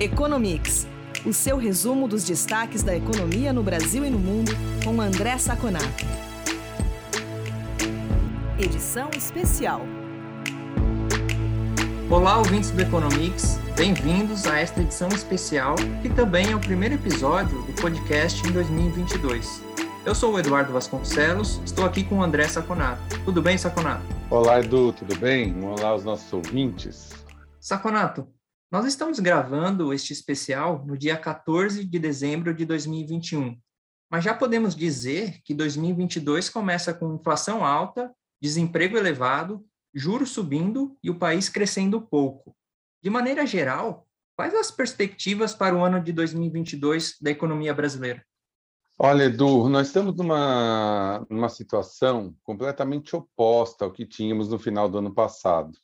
Economics, o seu resumo dos destaques da economia no Brasil e no mundo, com André Saconato. Edição especial. Olá, ouvintes do Economics, bem-vindos a esta edição especial, que também é o primeiro episódio do podcast em 2022. Eu sou o Eduardo Vasconcelos, estou aqui com o André Saconato. Tudo bem, Saconato? Olá, Edu, tudo bem? Olá aos nossos ouvintes. Saconato, nós estamos gravando este especial no dia 14 de dezembro de 2021, mas já podemos dizer que 2022 começa com inflação alta, desemprego elevado, juros subindo e o país crescendo pouco. De maneira geral, quais as perspectivas para o ano de 2022 da economia brasileira? Olha, Edu, nós estamos numa, numa situação completamente oposta ao que tínhamos no final do ano passado.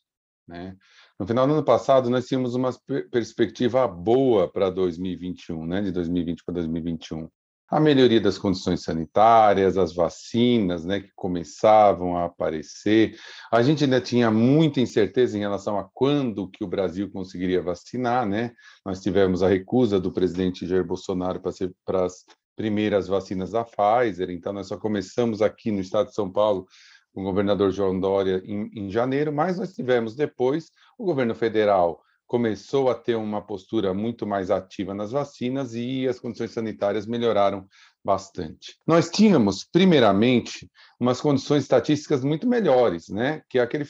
Né? No final do ano passado, nós tínhamos uma perspectiva boa para 2021, né? de 2020 para 2021. A melhoria das condições sanitárias, as vacinas né, que começavam a aparecer. A gente ainda tinha muita incerteza em relação a quando que o Brasil conseguiria vacinar. Né? Nós tivemos a recusa do presidente Jair Bolsonaro para, as primeiras vacinas da Pfizer, então nós só começamos aqui no estado de São Paulo o governador João Dória em, em janeiro, mas nós tivemos depois o governo federal começou a ter uma postura muito mais ativa nas vacinas e as condições sanitárias melhoraram bastante. Nós tínhamos, primeiramente, umas condições estatísticas muito melhores, né? Que é aquele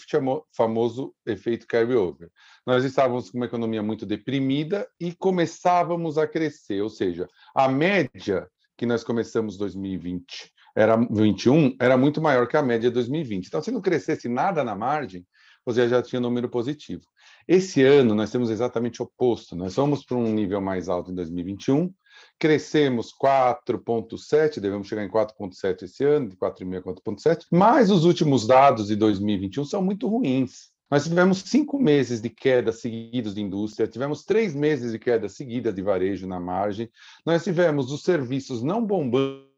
famoso efeito carry-over. Nós estávamos com uma economia muito deprimida e começávamos a crescer, ou seja, a média que nós começamos 2020 era 21, era muito maior que a média de 2020. Então, se não crescesse nada na margem, você já tinha um número positivo. Esse ano, nós temos exatamente o oposto. Nós vamos para um nível mais alto em 2021, crescemos 4,7, devemos chegar em 4,7 esse ano, de 4,5 a 4,7, mas os últimos dados de 2021 são muito ruins. Nós tivemos cinco meses de queda seguidos de indústria, tivemos três meses de queda seguida de varejo na margem, nós tivemos os serviços não bombando,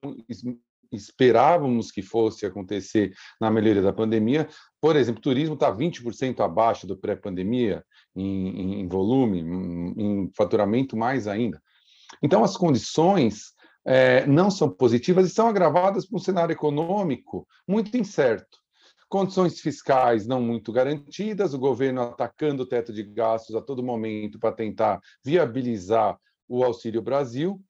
esperávamos que fosse acontecer na melhoria da pandemia. Por exemplo, turismo está 20% abaixo do pré-pandemia em, em, volume, em, faturamento mais ainda. Então, as condições é, não são positivas e são agravadas por um cenário econômico muito incerto. Condições fiscais não muito garantidas, o governo atacando o teto de gastos a todo momento para tentar viabilizar o Auxílio Brasil,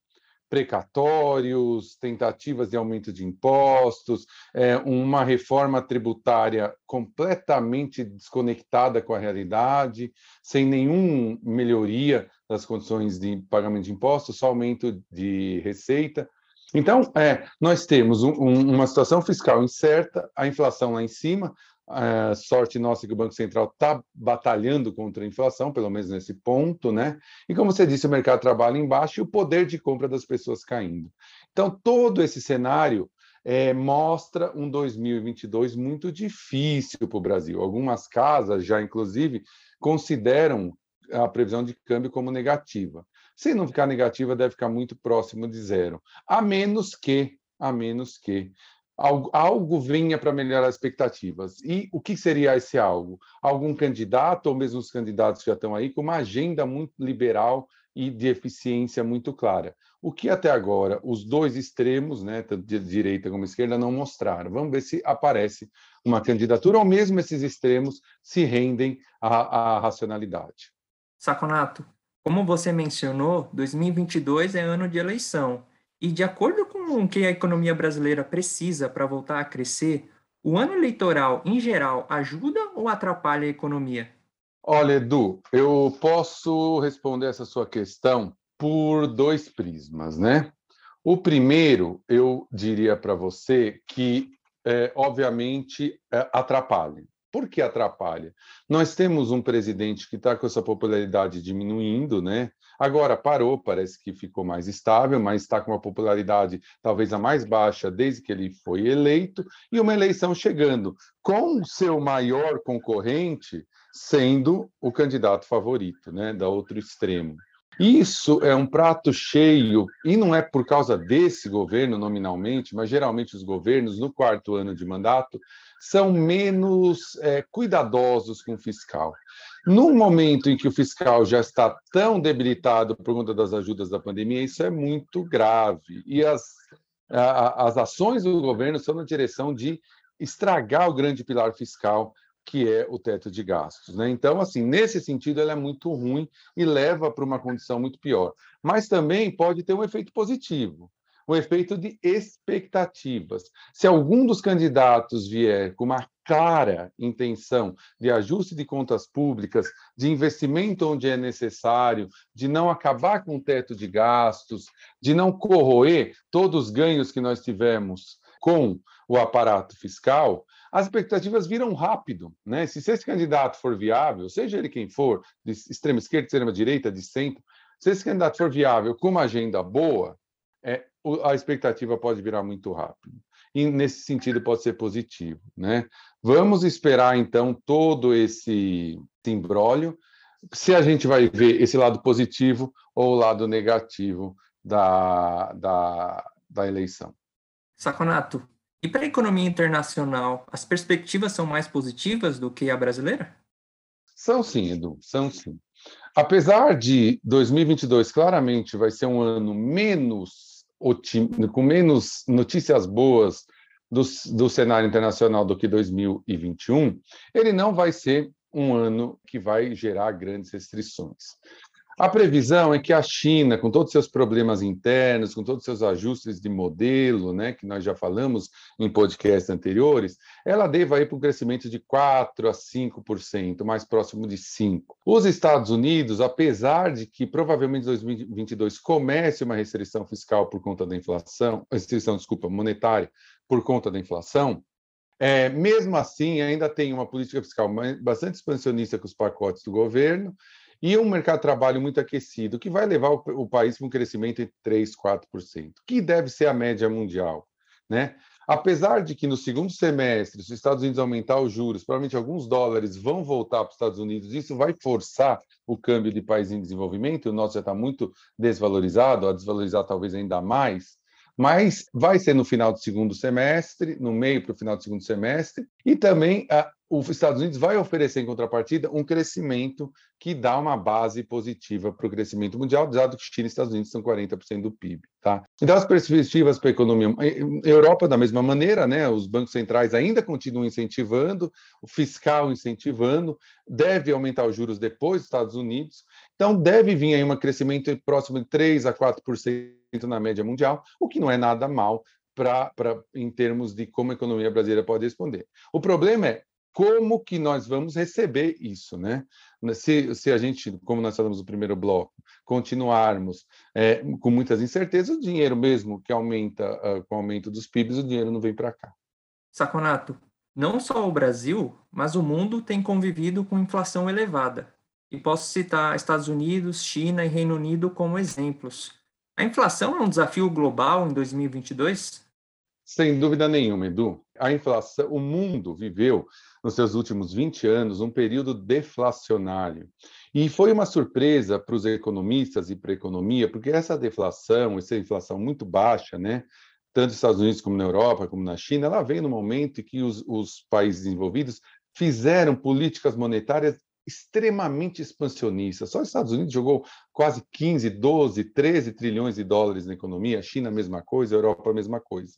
precatórios, tentativas de aumento de impostos, é, uma reforma tributária completamente desconectada com a realidade, sem nenhuma melhoria das condições de pagamento de impostos, só aumento de receita. Então, é, nós temos um, uma situação fiscal incerta, a inflação lá em cima, a sorte nossa que o Banco Central está batalhando contra a inflação, pelo menos nesse ponto, né? E como você disse, o mercado trabalha embaixo e o poder de compra das pessoas caindo. Então, todo esse cenário é, mostra um 2022 muito difícil para o Brasil. Algumas casas já, inclusive, consideram a previsão de câmbio como negativa. Se não ficar negativa, deve ficar muito próximo de zero, a menos que, a menos que algo, algo venha para melhorar as expectativas. E o que seria esse algo? Algum candidato, ou mesmo os candidatos que já estão aí, com uma agenda muito liberal e de eficiência muito clara. O que até agora os dois extremos, né, tanto de direita como esquerda, não mostraram. Vamos ver se aparece uma candidatura, ou mesmo esses extremos se rendem à, à racionalidade. Saconato, como você mencionou, 2022 é ano de eleição. E de acordo o que a economia brasileira precisa para voltar a crescer, o ano eleitoral, em geral, ajuda ou atrapalha a economia? Olha, Edu, eu posso responder essa sua questão por dois prismas, né? O primeiro, eu diria para você que, é, obviamente, é, atrapalha. Por que atrapalha? Nós temos um presidente que está com essa popularidade diminuindo, né? Agora parou, parece que ficou mais estável, mas está com uma popularidade talvez a mais baixa desde que ele foi eleito, e uma eleição chegando, com seu maior concorrente sendo o candidato favorito, né? Da outro extremo. Isso é um prato cheio, e não é por causa desse governo nominalmente, mas geralmente os governos, no quarto ano de mandato, são menos é, cuidadosos com o fiscal. No momento em que o fiscal já está tão debilitado por conta das ajudas da pandemia, isso é muito grave. E as, a, as ações do governo são na direção de estragar o grande pilar fiscal que é o teto de gastos. Né? Então, assim, nesse sentido, ela é muito ruim e leva para uma condição muito pior. Mas também pode ter um efeito positivo, um efeito de expectativas. Se algum dos candidatos vier com uma clara intenção de ajuste de contas públicas, de investimento onde é necessário, de não acabar com o teto de gastos, de não corroer todos os ganhos que nós tivemos com o aparato fiscal, as expectativas viram rápido. Né? Se esse candidato for viável, seja ele quem for, de extrema esquerda, de extrema direita, de centro, se esse candidato for viável com uma agenda boa, é, a expectativa pode virar muito rápido. E nesse sentido pode ser positivo. Né? Vamos esperar, então, todo esse imbróglio, se a gente vai ver esse lado positivo ou o lado negativo da, da, da eleição. Saconato, e para a economia internacional, as perspectivas são mais positivas do que a brasileira? São sim, Edu, são sim. Apesar de 2022 claramente vai ser um ano menos com menos notícias boas do, do cenário internacional do que 2021, ele não vai ser um ano que vai gerar grandes restrições. A previsão é que a China, com todos os seus problemas internos, com todos os seus ajustes de modelo, né, que nós já falamos em podcasts anteriores, ela deva ir para um crescimento de 4 a 5%, mais próximo de 5%. Os Estados Unidos, apesar de que provavelmente em 2022 comece uma restrição fiscal por conta da inflação, restrição, desculpa, monetária por conta da inflação, é, mesmo assim, ainda tem uma política fiscal bastante expansionista com os pacotes do governo e um mercado de trabalho muito aquecido, que vai levar o, o país para um crescimento de 3%, 4%, que deve ser a média mundial. Né? Apesar de que no segundo semestre, se os Estados Unidos aumentar os juros, provavelmente alguns dólares vão voltar para os Estados Unidos, isso vai forçar o câmbio de país em desenvolvimento, o nosso já está muito desvalorizado, a desvalorizar talvez ainda mais, mas vai ser no final do segundo semestre, no meio para o final do segundo semestre, e também a, os Estados Unidos vai oferecer em contrapartida um crescimento que dá uma base positiva para o crescimento mundial, dado que China e Estados Unidos são 40% do PIB. Tá? Então, as perspectivas para a economia. Europa, da mesma maneira, né? os bancos centrais ainda continuam incentivando, o fiscal incentivando, deve aumentar os juros depois dos Estados Unidos. Então, deve vir aí um crescimento próximo de 3% a 4% na média mundial, o que não é nada mal para em termos de como a economia brasileira pode responder. O problema é como que nós vamos receber isso, né? Se, se a gente, como nós falamos no primeiro bloco, continuarmos é, com muitas incertezas, o dinheiro mesmo que aumenta uh, com o aumento dos PIBs, o dinheiro não vem para cá. Saconato, não só o Brasil, mas o mundo tem convivido com inflação elevada. E posso citar Estados Unidos, China e Reino Unido como exemplos. A inflação é um desafio global em 2022? Sem dúvida nenhuma, Edu. A inflação, o mundo viveu nos seus últimos 20 anos um período deflacionário. E foi uma surpresa para os economistas e para a economia, porque essa deflação, essa inflação muito baixa, né, tanto nos Estados Unidos como na Europa, como na China, ela veio no momento em que os, os países desenvolvidos fizeram políticas monetárias extremamente expansionista. Só os Estados Unidos jogou quase 15, 12, 13 trilhões de dólares na economia, a China a mesma coisa, a Europa a mesma coisa.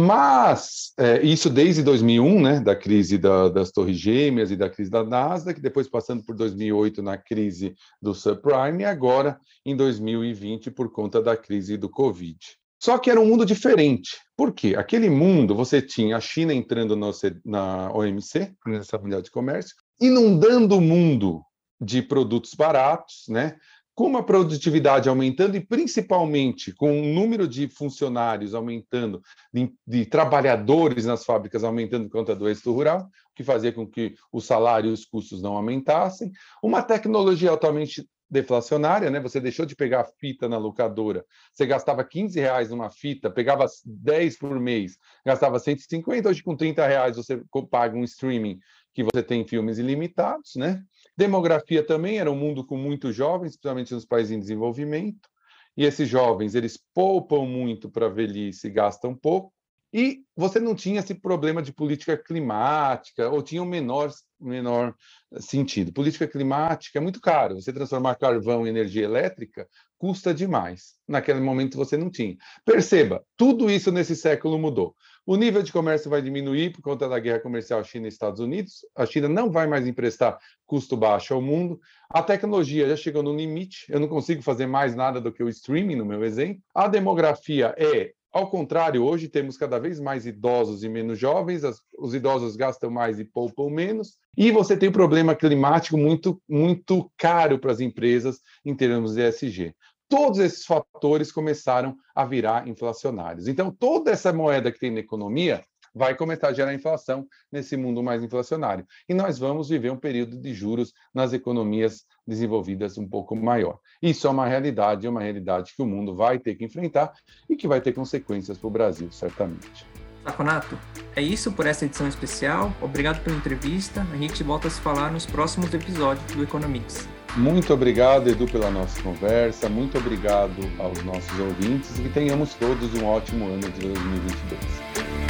Mas é, isso desde 2001, né, da crise da, das Torres Gêmeas e da crise da Nasdaq, depois passando por 2008 na crise do subprime e agora em 2020 por conta da crise do Covid. Só que era um mundo diferente. Por quê? Aquele mundo, você tinha a China entrando na, na OMC, nessa Mundial de Comércio, inundando o mundo de produtos baratos, né? Com uma produtividade aumentando e principalmente com o número de funcionários aumentando, de, de, trabalhadores nas fábricas aumentando por conta do êxito rural, o que fazia com que o salário e os custos não aumentassem, uma tecnologia altamente deflacionária, né? Você deixou de pegar fita na locadora, você gastava 15 reais numa fita, pegava 10 por mês, gastava 150, hoje com 30 reais você paga um streaming que você tem filmes ilimitados, né? Demografia também era um mundo com muitos jovens, principalmente nos países em desenvolvimento, e esses jovens, eles poupam muito para velhice e gastam pouco, E você não tinha esse problema de política climática, ou tinha um menor, menor sentido. Política climática é muito caro. Você transformar carvão em energia elétrica custa demais. Naquele momento você não tinha. Perceba, tudo isso nesse século mudou. O nível de comércio vai diminuir por conta da guerra comercial China e Estados Unidos. A China não vai mais emprestar custo baixo ao mundo. A tecnologia já chegou no limite. Eu não consigo fazer mais nada do que o streaming, no meu exemplo. A demografia é ao contrário, hoje temos cada vez mais idosos e menos jovens, as, os idosos gastam mais e poupam menos, e você tem um problema climático muito, muito caro para as empresas em termos de ESG. Todos esses fatores começaram a virar inflacionários. Então, toda essa moeda que tem na economia vai começar a gerar inflação nesse mundo mais inflacionário. E nós vamos viver um período de juros nas economias desenvolvidas um pouco maior. Isso é uma realidade, é uma realidade que o mundo vai ter que enfrentar e que vai ter consequências para o Brasil, certamente. Saconato, é isso por essa edição especial. Obrigado pela entrevista. A gente volta a se falar nos próximos episódios do Economics. Muito obrigado, Edu, pela nossa conversa. Muito obrigado aos nossos ouvintes e tenhamos todos um ótimo ano de 2022.